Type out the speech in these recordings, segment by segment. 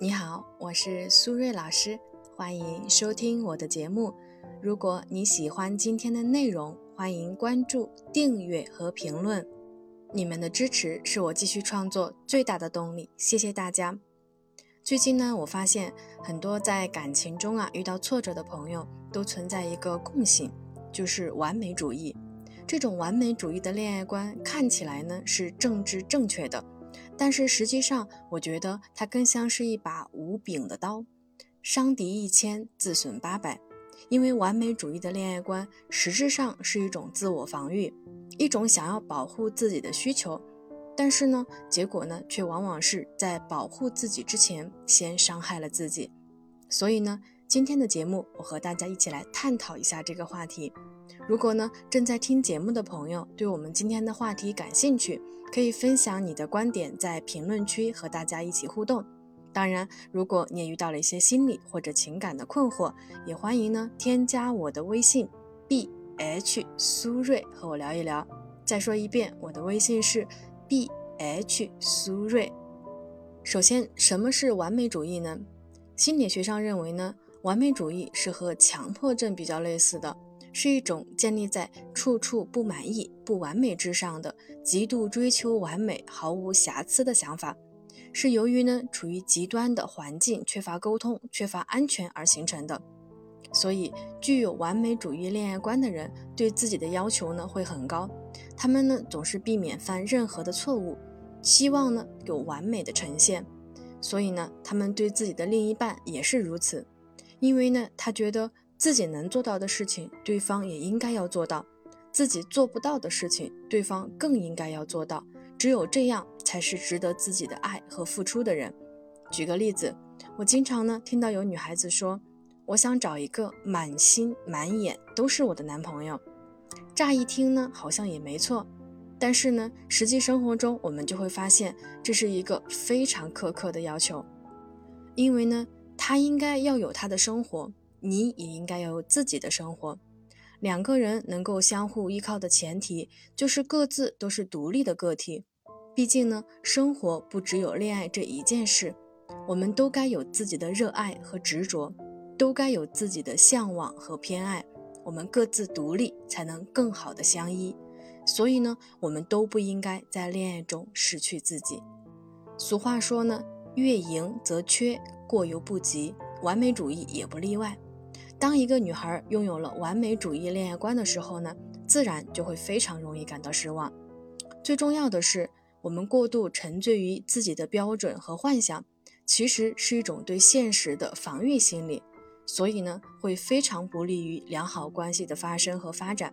你好，我是苏瑞老师，欢迎收听我的节目。如果你喜欢今天的内容，欢迎关注、订阅和评论。你们的支持是我继续创作最大的动力，谢谢大家。最近呢，我发现很多在感情中啊遇到挫折的朋友，都存在一个共性，就是完美主义。这种完美主义的恋爱观看起来呢是政治正确的。但是实际上，我觉得它更像是一把无柄的刀，伤敌一千，自损八百。因为完美主义的恋爱观实质上是一种自我防御，一种想要保护自己的需求。但是呢，结果呢，却往往是在保护自己之前，先伤害了自己。所以呢，今天的节目，我和大家一起来探讨一下这个话题。如果呢，正在听节目的朋友对我们今天的话题感兴趣，可以分享你的观点，在评论区和大家一起互动。当然，如果你也遇到了一些心理或者情感的困惑，也欢迎呢添加我的微信 b h 苏瑞和我聊一聊。再说一遍，我的微信是 b h 苏瑞。首先，什么是完美主义呢？心理学上认为呢，完美主义是和强迫症比较类似的。是一种建立在处处不满意、不完美之上的极度追求完美、毫无瑕疵的想法，是由于呢处于极端的环境、缺乏沟通、缺乏安全而形成的。所以，具有完美主义恋爱观的人对自己的要求呢会很高，他们呢总是避免犯任何的错误，希望呢有完美的呈现。所以呢，他们对自己的另一半也是如此，因为呢他觉得。自己能做到的事情，对方也应该要做到；自己做不到的事情，对方更应该要做到。只有这样，才是值得自己的爱和付出的人。举个例子，我经常呢听到有女孩子说：“我想找一个满心满眼都是我的男朋友。”乍一听呢，好像也没错。但是呢，实际生活中我们就会发现，这是一个非常苛刻的要求，因为呢，他应该要有他的生活。你也应该要有自己的生活。两个人能够相互依靠的前提，就是各自都是独立的个体。毕竟呢，生活不只有恋爱这一件事，我们都该有自己的热爱和执着，都该有自己的向往和偏爱。我们各自独立，才能更好的相依。所以呢，我们都不应该在恋爱中失去自己。俗话说呢，月盈则缺，过犹不及，完美主义也不例外。当一个女孩拥有了完美主义恋爱观的时候呢，自然就会非常容易感到失望。最重要的是，我们过度沉醉于自己的标准和幻想，其实是一种对现实的防御心理，所以呢，会非常不利于良好关系的发生和发展，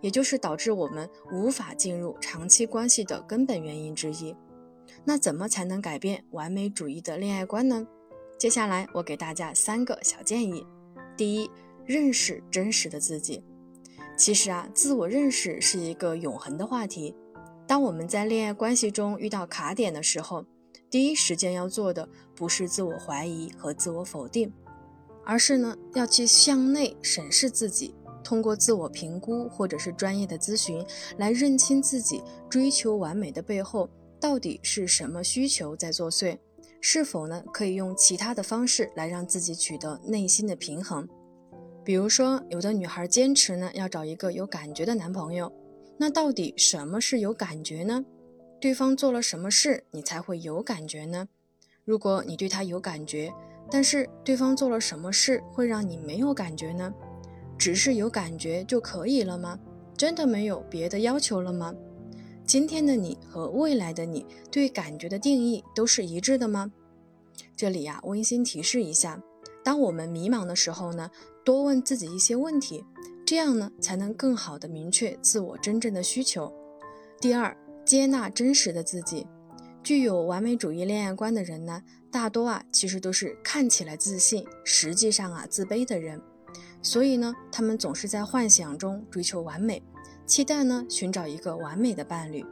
也就是导致我们无法进入长期关系的根本原因之一。那怎么才能改变完美主义的恋爱观呢？接下来我给大家三个小建议。第一，认识真实的自己。其实啊，自我认识是一个永恒的话题。当我们在恋爱关系中遇到卡点的时候，第一时间要做的不是自我怀疑和自我否定，而是呢要去向内审视自己，通过自我评估或者是专业的咨询来认清自己追求完美的背后到底是什么需求在作祟。是否呢？可以用其他的方式来让自己取得内心的平衡？比如说，有的女孩坚持呢要找一个有感觉的男朋友，那到底什么是有感觉呢？对方做了什么事你才会有感觉呢？如果你对他有感觉，但是对方做了什么事会让你没有感觉呢？只是有感觉就可以了吗？真的没有别的要求了吗？今天的你和未来的你对感觉的定义都是一致的吗？这里呀，温馨提示一下：当我们迷茫的时候呢，多问自己一些问题，这样呢，才能更好的明确自我真正的需求。第二，接纳真实的自己。具有完美主义恋爱观的人呢，大多啊，其实都是看起来自信，实际上啊，自卑的人。所以呢，他们总是在幻想中追求完美。期待呢，寻找一个完美的伴侣，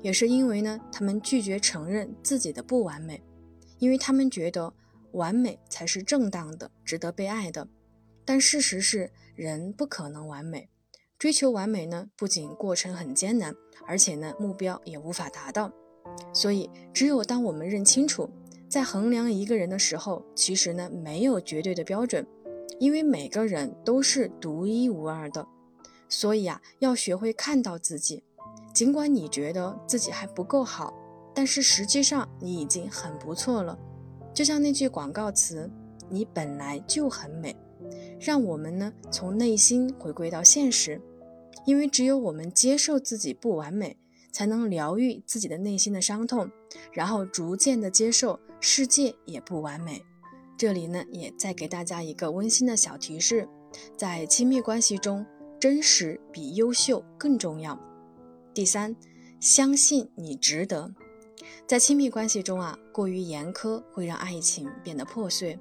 也是因为呢，他们拒绝承认自己的不完美，因为他们觉得完美才是正当的，值得被爱的。但事实是，人不可能完美，追求完美呢，不仅过程很艰难，而且呢，目标也无法达到。所以，只有当我们认清楚在衡量一个人的时候，其实呢没有绝对的标准，因为每个人都是独一无二的。所以啊，要学会看到自己，尽管你觉得自己还不够好，但是实际上你已经很不错了。就像那句广告词：“你本来就很美。”让我们呢从内心回归到现实，因为只有我们接受自己不完美，才能疗愈自己的内心的伤痛，然后逐渐的接受世界也不完美。这里呢也再给大家一个温馨的小提示：在亲密关系中。真实比优秀更重要。第三，相信你值得。在亲密关系中啊，过于严苛会让爱情变得破碎。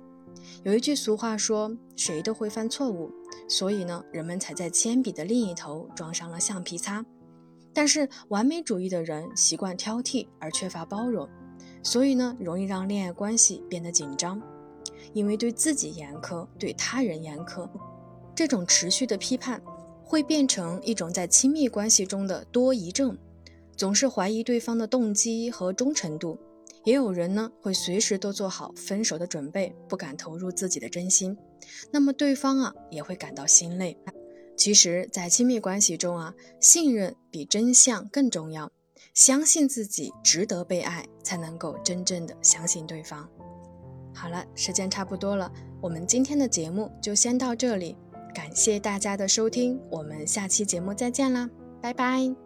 有一句俗话说：“谁都会犯错误。”所以呢，人们才在铅笔的另一头装上了橡皮擦。但是完美主义的人习惯挑剔而缺乏包容，所以呢，容易让恋爱关系变得紧张。因为对自己严苛，对他人严苛，这种持续的批判。会变成一种在亲密关系中的多疑症，总是怀疑对方的动机和忠诚度。也有人呢会随时都做好分手的准备，不敢投入自己的真心，那么对方啊也会感到心累。其实，在亲密关系中啊，信任比真相更重要。相信自己值得被爱，才能够真正的相信对方。好了，时间差不多了，我们今天的节目就先到这里。感谢大家的收听，我们下期节目再见啦，拜拜。